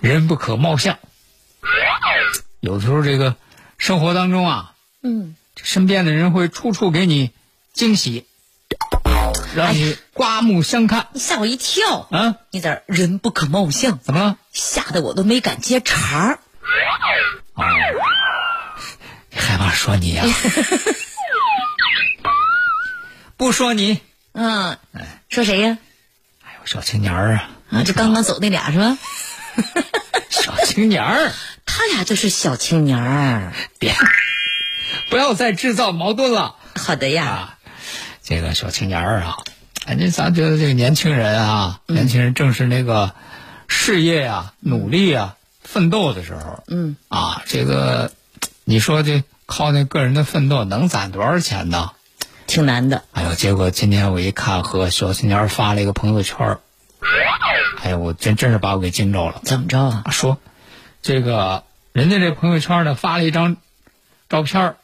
人不可貌相，有的时候这个生活当中啊，嗯，身边的人会处处给你惊喜，让你刮目相看。你吓我一跳啊！你在人不可貌相，怎么了？吓得我都没敢接茬儿。啊！害怕说你呀？不说你。嗯。说谁呀？哎呦，小青年儿啊！啊，就刚刚走那俩是吧？小青年儿，他俩就是小青年儿。别，不要再制造矛盾了。好的呀。这个小青年儿啊，反正咱觉得这个年轻人啊，年轻人正是那个事业啊、努力啊、奋斗的时候。嗯。啊，这个你说这靠那个人的奋斗能攒多少钱呢？挺难的。哎呦，结果今天我一看，和小青年发了一个朋友圈哎呀，我真真是把我给惊着了！怎么着啊？说，这个人家这朋友圈呢发了一张照片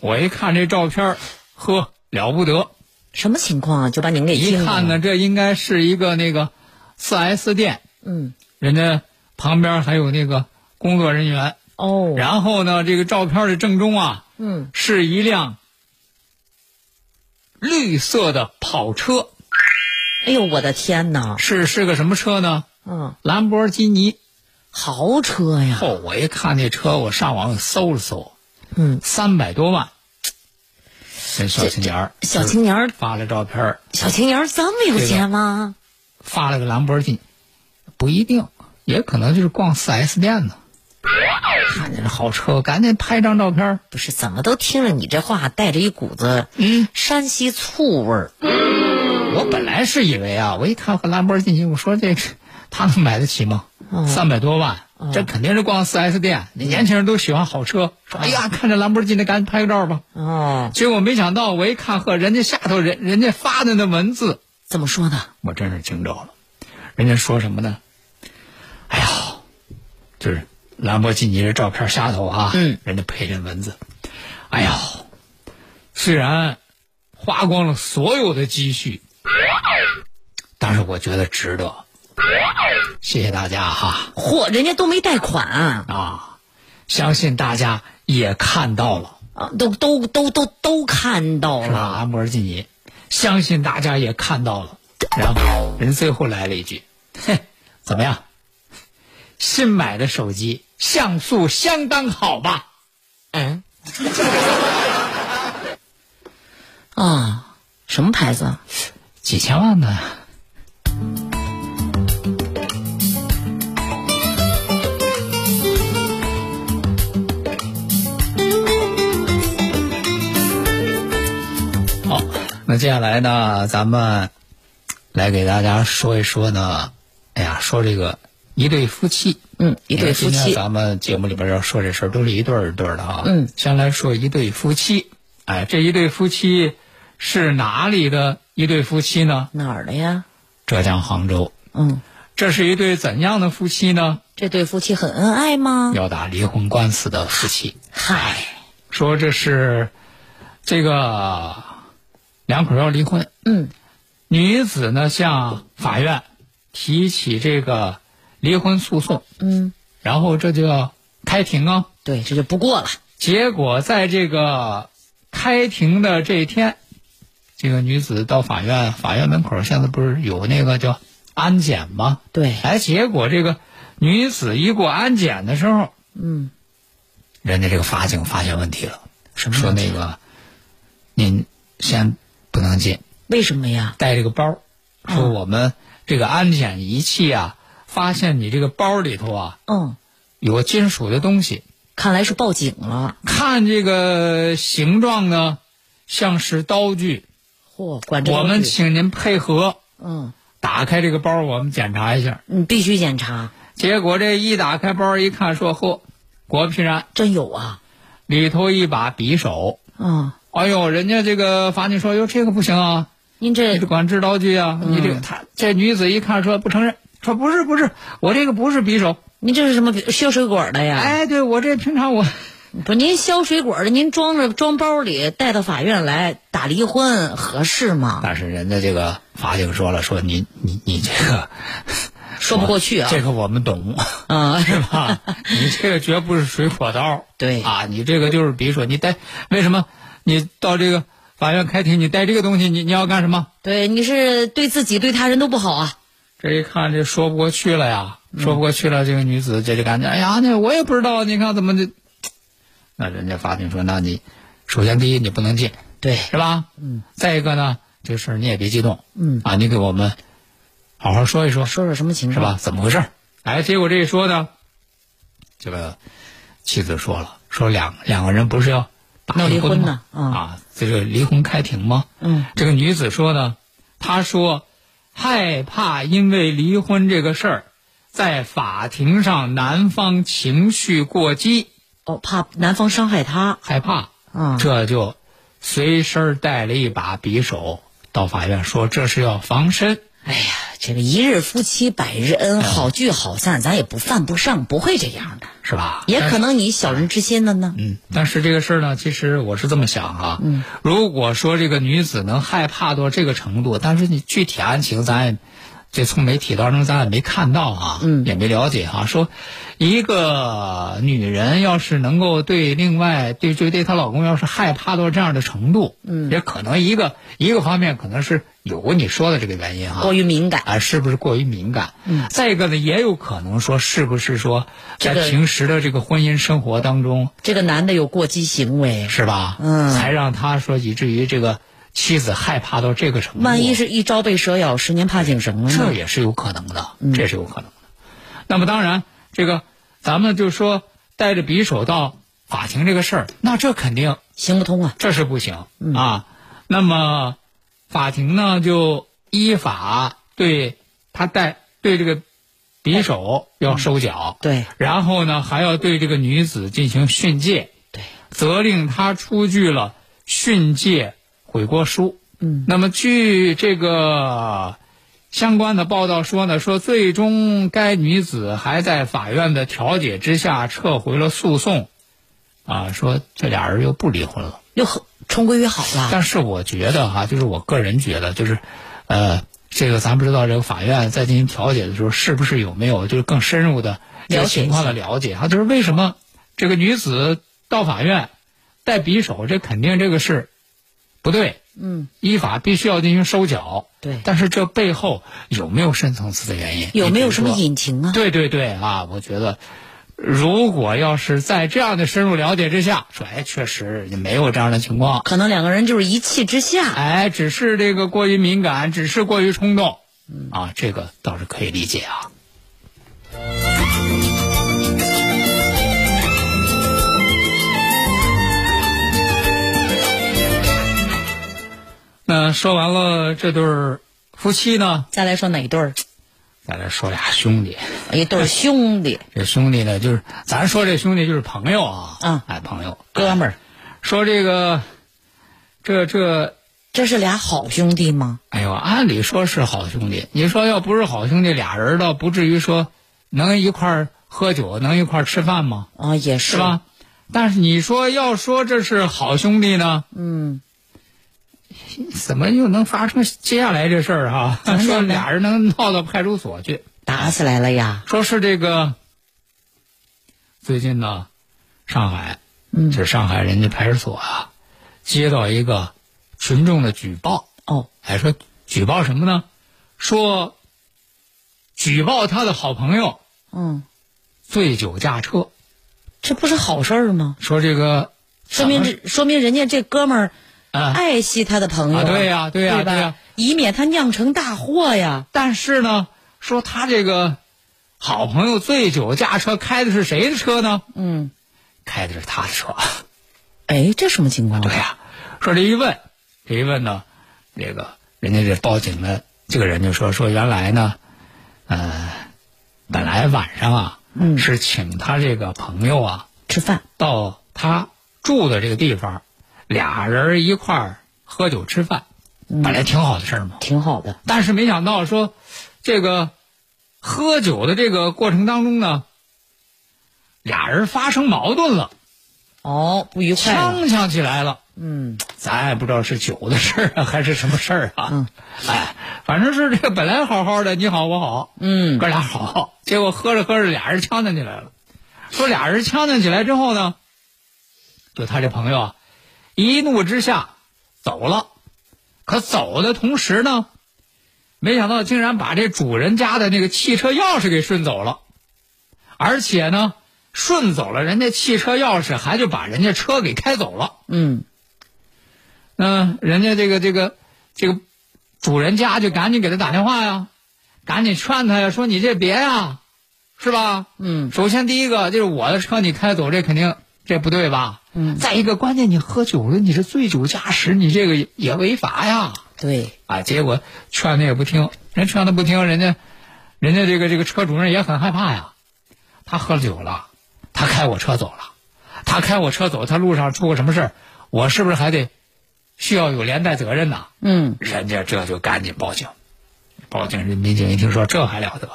我一看这照片呵，了不得！什么情况啊？就把您给一看呢，这应该是一个那个四 S 店。嗯。人家旁边还有那个工作人员。哦。然后呢，这个照片的正中啊，嗯，是一辆绿色的跑车。哎呦，我的天哪！是是个什么车呢？嗯，兰博基尼，豪车呀！哦，我一看那车，我上网搜了搜，嗯，三百多万。这小青年儿，小青年儿发了照片小青年儿这么有钱吗？发了个兰博基尼，不一定，也可能就是逛四 S 店呢。看见这好车，赶紧拍张照片不是，怎么都听着你这话带着一股子嗯山西醋味儿。我本来是以为啊，我一看和兰博基尼，我说这个他能买得起吗？三百多万，这肯定是逛四 S 店。那年轻人都喜欢好车，说哎呀，看着兰博基尼，赶紧拍个照吧。哦，结果没想到，我一看呵人家下头人人家发的那文字怎么说呢？我真是惊着了。人家说什么呢？哎呀，就是兰博基尼这照片下头啊，嗯，人家配这文字，哎呀，虽然花光了所有的积蓄。但是我觉得值得，谢谢大家哈！嚯，人家都没贷款啊！相信大家也看到了啊，都都都都都看到了。兰博基尼，相信大家也看到了。然后人最后来了一句：“嘿，怎么样？新买的手机像素相当好吧？”嗯。啊，什么牌子？几千万呢？好，那接下来呢，咱们来给大家说一说呢。哎呀，说这个一对夫妻，嗯，一对夫妻，咱们节目里边要说这事儿，都是一对儿一对儿的啊。嗯，先来说一对夫妻，哎，这一对夫妻。是哪里的一对夫妻呢？哪儿的呀？浙江杭州。嗯，这是一对怎样的夫妻呢？这对夫妻很恩爱吗？要打离婚官司的夫妻。嗨，说这是这个两口要离婚。嗯，女子呢向法院提起这个离婚诉讼。嗯，然后这就要开庭啊。对，这就不过了。结果在这个开庭的这一天。这个女子到法院，法院门口现在不是有那个叫安检吗？对，哎，结果这个女子一过安检的时候，嗯，人家这个法警发现问题了，什么说那个您先不能进，为什么呀？带这个包，说我们这个安检仪器啊，发现你这个包里头啊嗯，有个金属的东西，看来是报警了。看这个形状呢，像是刀具。嚯，管这我们请您配合嗯，打开这个包，我们检查一下。你必须检查，结果这一打开包一看，说嚯，果不其然，真有啊。里头一把匕首。嗯，哎呦，人家这个法警说，哟，这个不行啊，您这管制刀具啊，你这个他这女子一看说不承认，说不是不是，我这个不是匕首。您这是什么削水果的呀？哎，对我这平常我不，您削水果的，您装着装包里带到法院来打离婚合适吗？但是人家这个法警说了，说你你你这个 说不过去啊。这个我们懂，嗯，是吧？你这个绝不是水果刀，对啊，你这个就是比如说，你带为什么你到这个法院开庭，你带这个东西，你你要干什么？对，你是对自己对他人都不好啊。这一看这说不过去了呀，说不过去了，这个女子这就感觉，哎呀，那我也不知道，你看怎么的？那人家法庭说，那你首先第一你不能进，对，是吧？嗯。再一个呢，这事儿你也别激动，嗯啊，你给我们好好说一说，说说什么情况？是吧？怎么回事？哎，结果这一说呢，这个妻子说了，说两两个人不是要打闹离婚吗呢？嗯啊，这个离婚开庭吗？嗯，这个女子说呢，她说害怕因为离婚这个事儿，在法庭上男方情绪过激，哦，怕男方伤害她。害怕，嗯这就随身带了一把匕首到法院，说这是要防身。哎呀，这个一日夫妻百日恩，好聚好散，咱也不犯不上，不会这样的。是吧？也可能你小人之心了呢。嗯，但是这个事儿呢，其实我是这么想啊。嗯，如果说这个女子能害怕到这个程度，但是你具体案情咱也，这从媒体当中咱也没看到啊，嗯也没了解啊、说一个女人要是能够对另外对对对她老公要是害怕到这样的程度，嗯，也可能一个一个方面可能是有你说的这个原因哈、过于敏感，啊，是不是过于敏感？嗯，再一个呢，也有可能说是不是说在平时的这个婚姻生活当中。这个男的有过激行为，是吧？嗯才让他说以至于这个妻子害怕到这个程度。万一是一朝被蛇咬，十年怕井绳了呢？这也是有可能的，这是有可能的。那么当然，这个咱们就说带着匕首到法庭这个事儿，那这肯定行不通啊。这是不行、啊。那么法庭呢就依法对他带对这个匕首要收缴，对然后呢还要对这个女子进行训诫，对，责令他出具了训诫悔过书。嗯，那么据这个相关的报道说呢，说最终该女子还在法院的调解之下撤回了诉讼，啊，说这俩人又不离婚了。又和重归于好了。但是我觉得哈、就是我个人觉得，就是，呃，这个咱不知道这个法院在进行调解的时候，是不是有没有就是更深入的这个情况的了解啊？就是为什么这个女子到法院带匕首，这肯定这个是不对，嗯，依法必须要进行收缴。对但是这背后有没有深层次的原因？有没有什么隐情啊？对对对啊，我觉得，如果要是在这样的深入了解之下，说哎，确实也没有这样的情况，可能两个人就是一气之下。哎，只是这个过于敏感，只是过于冲动，啊，这个倒是可以理解啊。那说完了这对儿夫妻呢，再来说哪对儿？再来说俩兄弟。一对儿兄弟，这兄弟呢，就是咱说这兄弟就是朋友啊，嗯哎，朋友，哥们儿，说这个，这这，这是俩好兄弟吗？哎呦，按理说是好兄弟。你说要不是好兄弟，俩人倒不至于说能一块儿喝酒，能一块儿吃饭吗？啊，也是是吧？但是你说要说这是好兄弟呢，嗯，怎么又能发生接下来这事儿哈？说俩人能闹到派出所去，打起来了呀。说是这个最近呢，上海，嗯这上海人家派出所啊，接到一个群众的举报，哦，哎，说举报什么呢？说举报他的好朋友嗯，醉酒驾车，这不是好事儿吗？说这个说明这说明人家这哥们儿啊，爱惜他的朋友、啊对呀对呀对呀以免他酿成大祸呀。但是呢，说他这个好朋友醉酒驾车，开的是谁的车呢？嗯，开的是他的车。哎，这什么情况？对呀、说这一问，这一问呢，这个人家这报警的这个人就说说原来呢，呃，本来晚上啊，嗯是请他这个朋友啊吃饭。到他住的这个地方，俩人一块儿喝酒吃饭，本来挺好的事儿嘛。挺好的。但是没想到说，这个喝酒的这个过程当中呢，俩人发生矛盾了，哦，不愉快了。呛呛起来了。嗯咱也不知道是酒的事儿啊，还是什么事儿啊？嗯哎，反正是这个本来好好的，你好我好，嗯哥俩好，结果喝着喝着俩人呛呛起来了。说俩人呛呛起来之后呢，就他这朋友啊，一怒之下走了。可走的同时呢，没想到竟然把这主人家的那个汽车钥匙给顺走了，而且呢，顺走了人家汽车钥匙，还就把人家车给开走了。嗯那人家这个这个这个主人家就赶紧给他打电话呀，赶紧劝他呀，说你这别呀，是吧？嗯首先第一个就是我的车你开走，这肯定这不对吧？嗯再一个关键你喝酒了，你是醉酒驾驶，你这个也也违法呀。对，啊，结果劝他也不听，人劝他不听，人家人家这个这个车主任也很害怕呀。他喝了酒了，他开我车走了，他开我车走，他路上出个什么事儿，我是不是还得需要有连带责任呐？嗯人家这就赶紧报警，报警，人民警一听说这还了得，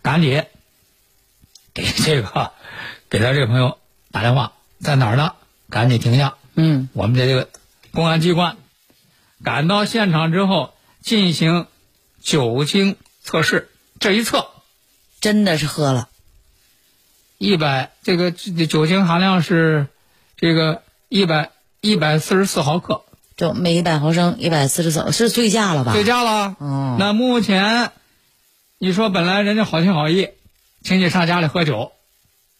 赶紧给这个给他这个朋友打电话，在哪儿呢？赶紧停下，嗯我们这个公安机关赶到现场之后进行酒精测试，这一测真的是喝了。一百，这个这酒精含量是这个一百一百四十四毫克，就每一百毫升一百四十四，是醉驾了吧？醉驾了。哦那目前你说本来人家好心好意，请你上家里喝酒，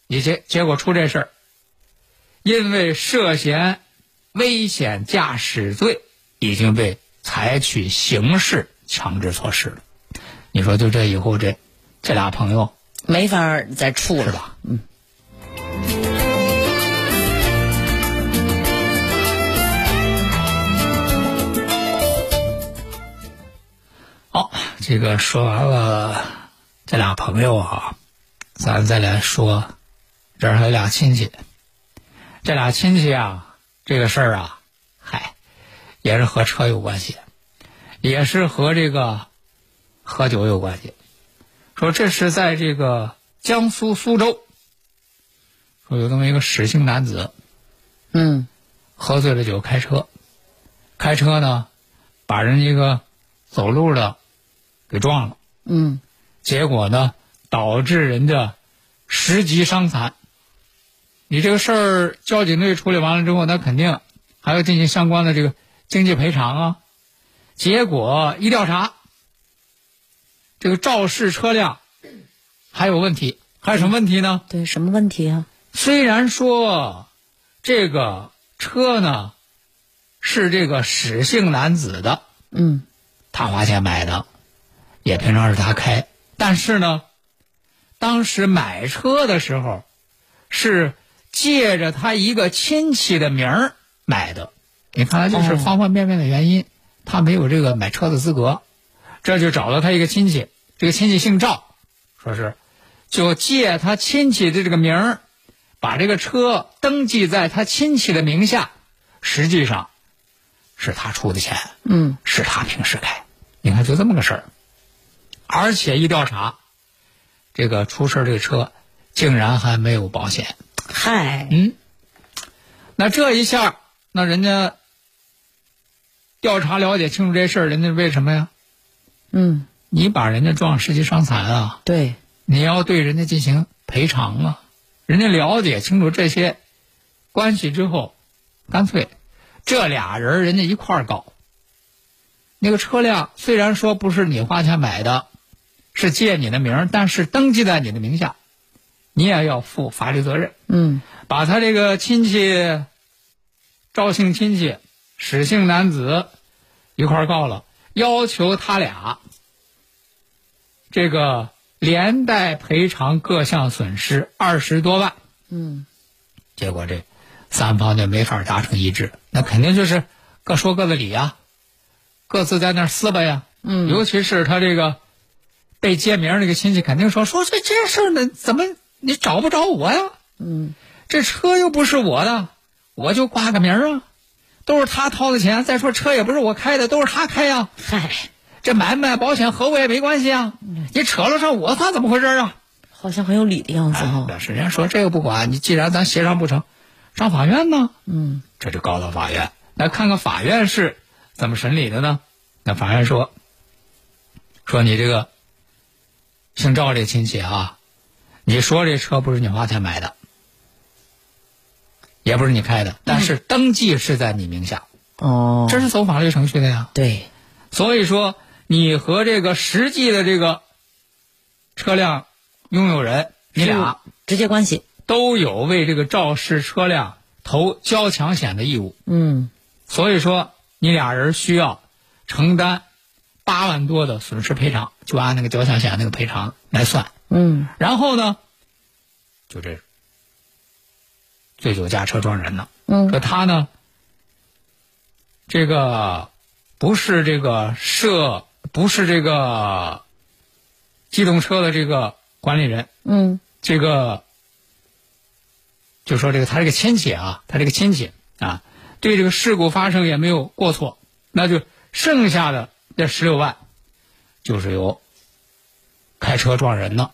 你结结果出这事儿，因为涉嫌危险驾驶罪，已经被采取刑事强制措施了。你说就这以后这这俩朋友没法再处了。是吧？嗯。好，这个说完了这俩朋友啊，咱再来说，这儿还有俩亲戚。这俩亲戚啊，这个事儿啊，嗨，也是和车有关系，也是和这个喝酒有关系。说这是在这个江苏苏州，说有这么一个史姓男子嗯喝醉了酒开车，开车呢把人一个走路的给撞了，嗯结果呢导致人家十级伤残。你这个事儿交警队处理完了之后，那肯定还要进行相关的这个经济赔偿啊。结果一调查，这个肇事车辆还有问题，还有什么问题呢？对，什么问题啊？虽然说这个车呢是这个史姓男子的，嗯他花钱买的，也平常是他开，但是呢，当时买车的时候是借着他一个亲戚的名儿买的。你看来就是哦。方方面面的原因，他没有这个买车的资格，这就找了他一个亲戚，这个亲戚姓赵，说是。就借他亲戚的这个名儿，把这个车登记在他亲戚的名下，实际上是他出的钱。嗯。是他平时开，你看就这么个事儿，而且一调查，这个出事儿这个车竟然还没有保险，嗨，嗯，那这一下，那人家调查了解清楚这事儿，人家为什么呀？嗯。你把人家撞十级伤残啊，对，你要对人家进行赔偿啊，人家了解清楚这些关系之后，干脆这俩人人家一块儿搞。那个车辆虽然说不是你花钱买的，是借你的名儿，但是登记在你的名下，你也要负法律责任。嗯把他这个亲戚，赵姓亲戚，史姓男子一块告了，要求他俩这个连带赔偿各项损失二十多万。嗯结果这三方就没法达成一致，那肯定就是各说各的理呀，各自在那撕吧呀。嗯尤其是他这个被揭名儿那个亲戚，肯定说说这这事儿呢，怎么你找不着我呀？嗯这车又不是我的，我就挂个名儿啊，都是他掏的钱。再说车也不是我开的，都是他开呀。嗨，这买不买保险和我也没关系啊，你扯了上我算怎么回事啊？好像很有理的样子。但是人家说这个不管，你既然咱协商不成，上法院呢？嗯这就告到法院。来看看法院是怎么审理的呢？那法院说，说你这个姓赵这亲戚啊，你说这车不是你花钱买的，也不是你开的，但是登记是在你名下，哦，这是走法律程序的呀。对，所以说，你和这个实际的这个车辆拥有人，你俩直接关系。都有为这个肇事车辆投交强险的义务。嗯所以说，你俩人需要承担八万多的损失赔偿，就按那个交强险那个赔偿来算。嗯。然后呢，就这醉酒驾车撞人了。嗯。说他呢，这个不是这个涉，不是这个机动车的这个管理人，嗯。这个就说这个他这个亲戚啊，他这个亲戚啊，对这个事故发生也没有过错，那就剩下的这十六万，就是由开车撞人的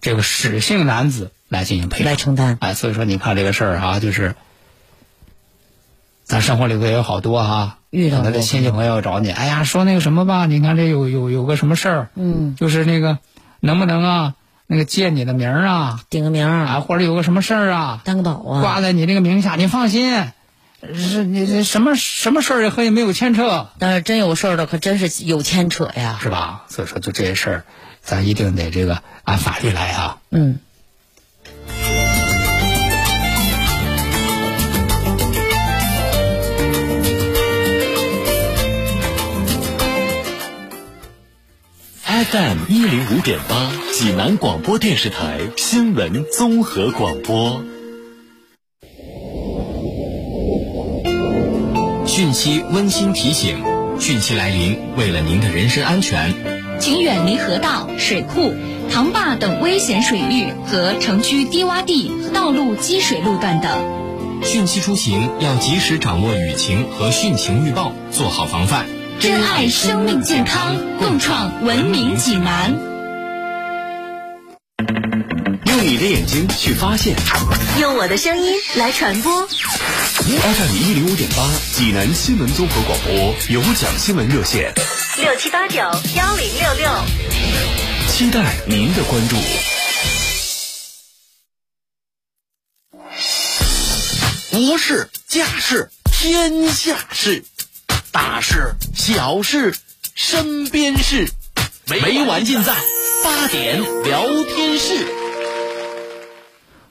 这个史姓男子来进行赔偿。来承担。哎，所以说你看这个事儿啊，就是咱生活里头也有好多哈、遇到过可能这亲戚朋友找你，哎呀，说那个什么吧，你看这有有有个什么事儿，嗯，就是那个能不能啊，那个借你的名儿啊，顶个名儿，啊，或者有个什么事儿啊，担个保啊。挂在你这个名下，你放心，是你这什么什么事儿也和你没有牵扯，但是真有事儿的，可真是有牵扯呀。是吧？所以说，就这些事儿，咱一定得这个按法律来啊。嗯。FM 一零五点八，济南广播电视台新闻综合广播。汛期温馨提醒：汛期来临，为了您的人身安全，请远离河道、水库、塘坝等危险水域和城区低洼地、道路积水路段等。汛期出行要及时掌握雨情和汛情预报，做好防范。珍爱生命健康，共创文明济南。用你的眼睛去发现。用我的声音来传播。FM 一零五点八，济南新闻综合广播有奖新闻热线，六七八九幺零六六。期待您的关注。国事、家事、天下事，大事、小事、身边事，没完尽在八点聊天室。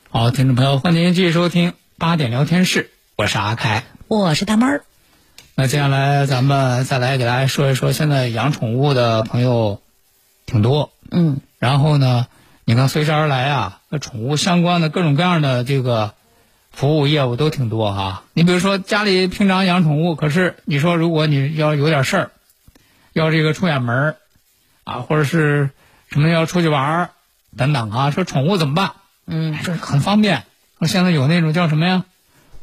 好，听众朋友，欢迎您继续收听八点聊天室，我是阿开。我是大妹儿。那接下来咱们再来给大家说一说，现在养宠物的朋友挺多，嗯然后呢，你看随之而来啊，和宠物相关的各种各样的这个服务业务都挺多哈。你比如说家里平常养宠物，可是你说如果你要有点事儿，要这个出远门儿啊，或者是什么要出去玩儿等等啊，说宠物怎么办？嗯，这很方便。说现在有那种叫什么呀？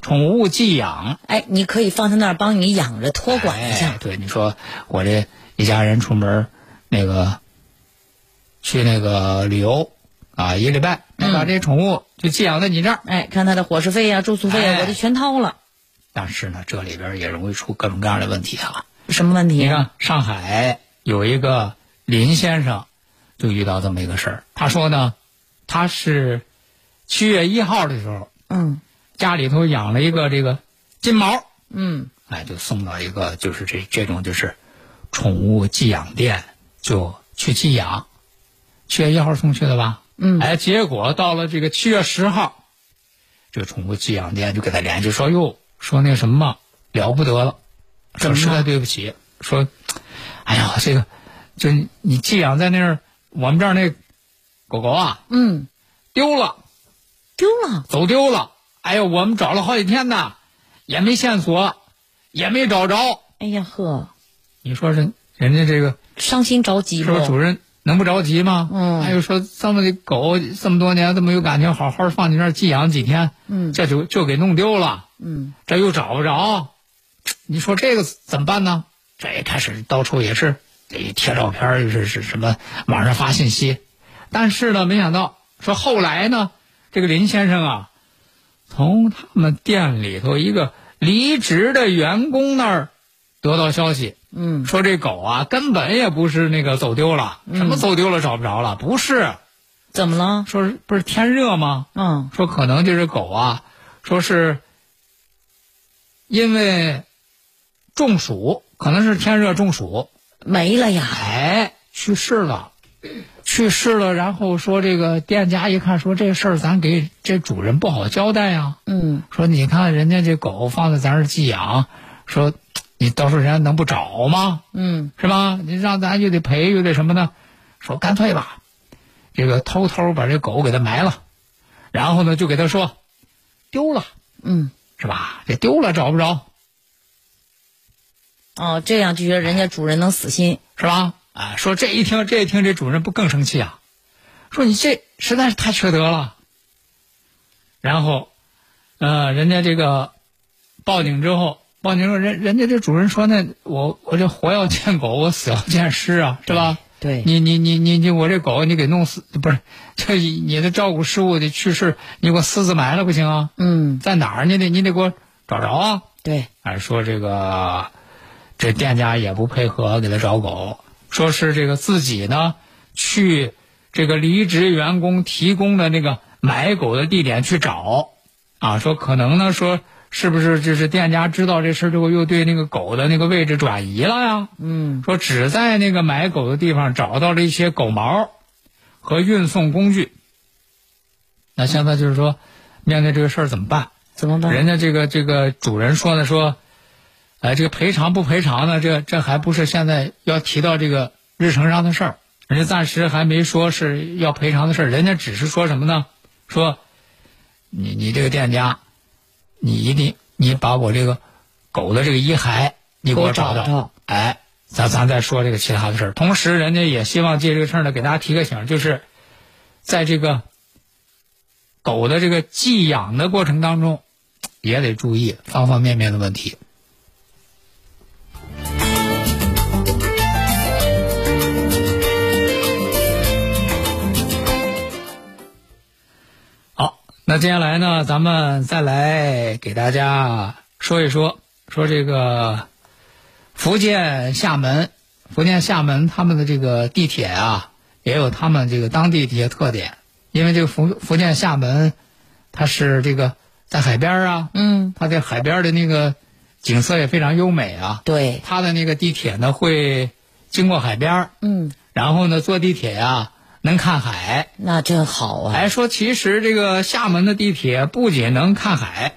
宠物寄养，哎，你可以放在那儿帮你养着托管一哎下。对，你说我这一家人出门那个去那个旅游啊，一个礼拜，嗯把这宠物就寄养在你这儿。哎，看他的伙食费呀、住宿费呀、哎我就全掏了。但是呢，这里边也容易出各种各样的问题啊。什么问题？你看，上海有一个林先生就遇到这么一个事儿。他说呢，他是七月一号的时候，嗯家里头养了一个这个金毛，嗯。哎，就送到一个就是这这种就是宠物寄养店，就去寄养。七月一号送去的吧？嗯。哎，结果到了这个七月十号，这个宠物寄养店就给他联系说：“哟，说那什么了不得了，说实在对不起，说，哎呀，这个就你寄养在那儿，我们这儿那狗狗啊嗯，丢了，丢了，走丢了。哎呦，我们找了好几天呢，也没线索，也没找着。哎呀呵，你说人人家这个伤心着急是不是主不？人能不着急吗？嗯还有说这么的狗这么多年这么有感情，好好放你那儿寄养几天，嗯这就就给弄丢了，嗯，这又找不着，你说这个怎么办呢？这一开始到处也是贴照片儿，又是是什么网上发信息，但是呢，没想到说后来呢，这个林先生啊，从他们店里头一个离职的员工那儿得到消息，嗯，说这狗啊根本也不是那个走丢了，什么走丢了找不着了，不是，怎么了？说是不是天热吗？嗯，说可能就是狗啊，说是因为中暑，可能是天热中暑，没了呀。哎，去世了，去世了。然后说这个店家一看，说这事儿咱给这主人不好交代呀、嗯，说你看人家这狗放在咱这寄养，说你到时候人家能不找吗？嗯，是吧？你让咱又得赔又得什么呢？说干脆吧，这个偷偷把这狗给它埋了，然后呢就给他说丢了，嗯，是吧？这丢了找不着，哦，这样就觉得人家主人能死心。是吧？啊，说这一听这一听这主人不更生气啊？说你这实在是太缺德了。然后，呃，人家这个报警之后，报警之后人人家这主人说那我我这活要见狗，我死要见尸啊，是吧？对，你你你你你我这狗你给弄死不是？这你的照顾失误的去世，你给我私自埋了不行啊？嗯，在哪儿？你得你得给我找着啊！对，还说这个这店家也不配合给他找狗，说是这个自己呢去这个离职员工提供的那个买狗的地点去找，啊，说可能呢说是不是就是店家知道这事儿之后又对那个狗的那个位置转移了呀？嗯，说只在那个买狗的地方找到了一些狗毛和运送工具。那现在就是说，面对这个事儿怎么办？怎么办？人家这个这个主人说呢，说，哎，这个赔偿不赔偿呢？这这还不是现在要提到这个日程上的事儿，人家暂时还没说是要赔偿的事儿，人家只是说什么呢？说，你你这个店家，你一定你把我这个狗的这个遗骸你给我找到哎，咱咱再说这个其他的事儿。同时，人家也希望借这个事儿呢，给大家提个醒，就是在这个狗的这个寄养的过程当中，也得注意方方面面的问题。那接下来呢，咱们再来给大家说一说，说这个福建厦门，福建厦门他们的这个地铁啊，也有他们这个当地的一些特点。因为这个福福建厦门，它是这个在海边儿啊，嗯，它在海边儿的那个景色也非常优美啊。对，它的那个地铁呢会经过海边儿，嗯，然后呢坐地铁呀、能看海。那真好啊。还说其实这个厦门的地铁不仅能看海，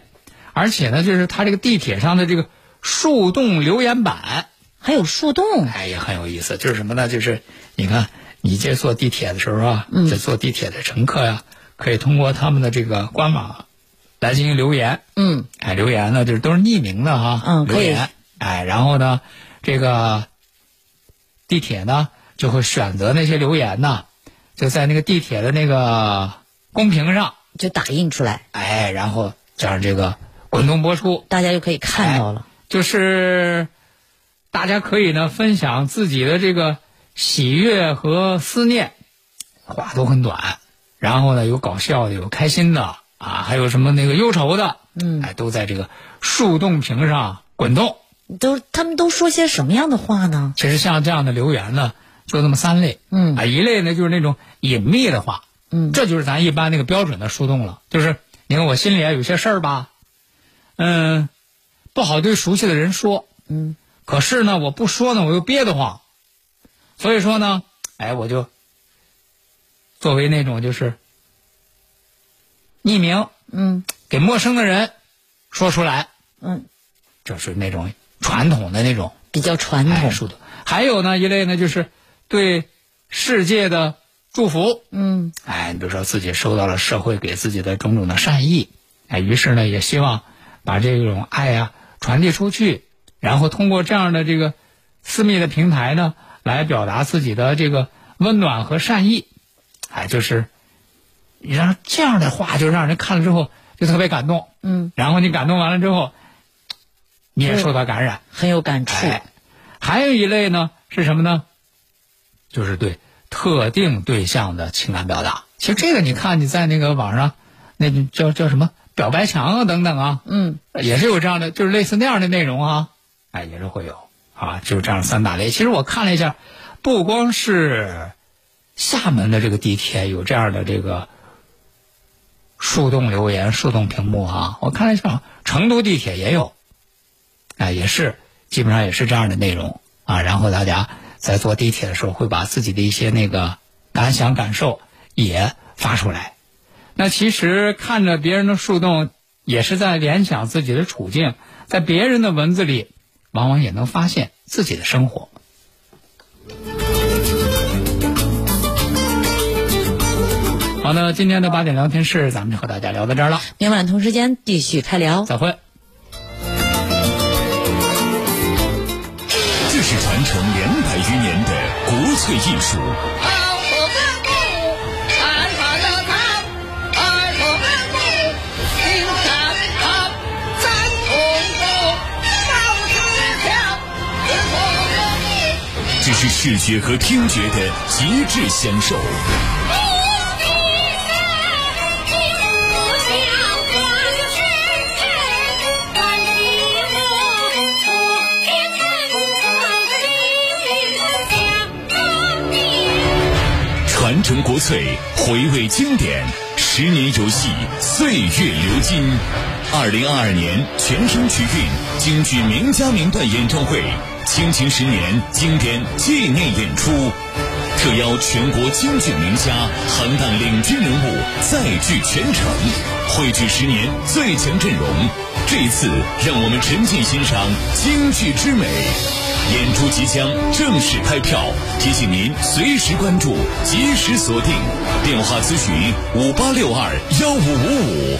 而且呢就是它这个地铁上的这个树洞留言板，还有树洞，哎也很有意思。就是什么呢？就是你看你这坐地铁的时候啊，嗯这坐地铁的乘客呀、可以通过他们的这个官网来进行留言。嗯，哎，留言呢就是都是匿名的哈，嗯可以留言。哎，然后呢，这个地铁呢就会选择那些留言呢，就在那个地铁的那个公屏上，就打印出来，哎，然后这样这个滚动播出，大家就可以看到了。就是大家可以呢分享自己的这个喜悦和思念，话都很短，然后呢有搞笑的，有开心的。啊，还有什么那个忧愁的，嗯。哎，都在这个树洞屏上滚动。都他们都说些什么样的话呢？其实像这样的留言呢，就这么三类，嗯。啊，一类呢就是那种隐秘的话，嗯。这就是咱一般那个标准的树洞了，就是你看我心里啊有些事儿吧，嗯，不好对熟悉的人说，嗯，可是呢我不说呢我又憋得慌，所以说呢，哎我就作为那种就是匿名，嗯给陌生的人说出来，嗯，就是那种传统的那种比较传统。哎疏通。还有呢一类呢，就是对世界的祝福，嗯哎，你比如说自己收到了社会给自己的种种的善意，哎，于是呢也希望把这种爱呀、传递出去，然后通过这样的这个私密的平台呢，来表达自己的这个温暖和善意，哎，就是你让这样的话就让人看了之后就特别感动，嗯，然后你感动完了之后，你也受到感染，很有感触。哎，还有一类呢是什么呢？就是对特定对象的情感表达。其实这个你看你在那个网上，那叫叫什么表白墙啊等等啊，嗯也是有这样的，就是类似那样的内容啊，哎，也是会有啊，就是这样三大类。其实我看了一下，不光是厦门的这个地铁有这样的这个树洞留言、树洞屏幕啊，我看了一下，成都地铁也有，哎，也是基本上也是这样的内容啊。然后大家在坐地铁的时候，会把自己的一些那个感想、感受也发出来。那其实看着别人的树洞，也是在联想自己的处境，在别人的文字里，往往也能发现自己的生活。好的，今天的八点聊天室，咱们就和大家聊到这儿了，明晚同时间继续开聊。再会。粹艺术。这是视觉和听觉的极致享受。传承国粹，回味经典，十年游戏，岁月流金。二零二二年全声曲韵京剧名家名段演唱会，倾情十年经典纪念演出，特邀全国京剧名家、行当领军人物再聚全城，汇聚十年最强阵容。这一次，让我们沉浸欣赏京剧之美。演出即将正式开票，提醒您随时关注，及时锁定。电话咨询五八六二幺五五五。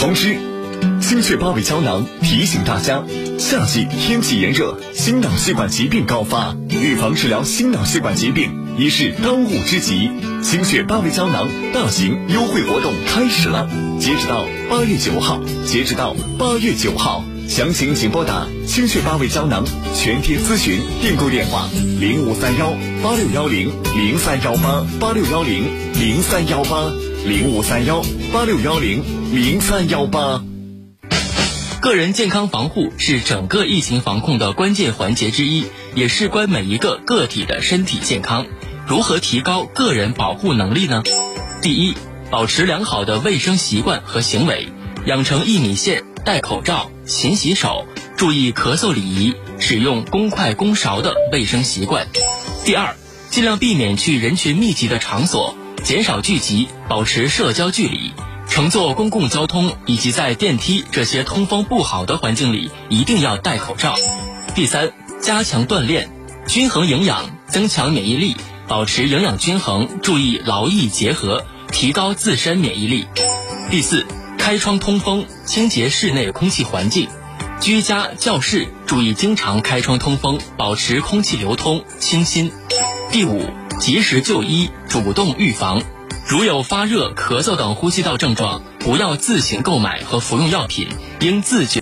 同时，清血八味胶囊提醒大家：夏季天气炎热，心脑血管疾病高发，预防治疗心脑血管疾病已是当务之急。清血八味胶囊大型优惠活动开始了，截止到八月九号，截止到八月九号，详情请拨打清血八味胶囊全贴咨询订购电话零五三幺八六幺零零三幺八八六幺零零三幺八。零五三幺八六幺零零三幺八。个人健康防护是整个疫情防控的关键环节之一，也事关每一个个体的身体健康。如何提高个人保护能力呢？第一，保持良好的卫生习惯和行为，养成一米线、戴口罩、勤洗手、注意咳嗽礼仪、使用公筷公勺的卫生习惯。第二，尽量避免去人群密集的场所，减少聚集，保持社交距离。乘坐公共交通以及在电梯这些通风不好的环境里，一定要戴口罩。第三，加强锻炼，均衡营养，增强免疫力，保持营养均衡，注意劳逸结合，提高自身免疫力。第四，开窗通风，清洁室内空气环境，居家、教室注意经常开窗通风，保持空气流通清新。第五，及时就医，主动预防。如有发热、咳嗽等呼吸道症状，不要自行购买和服用药品，应自觉。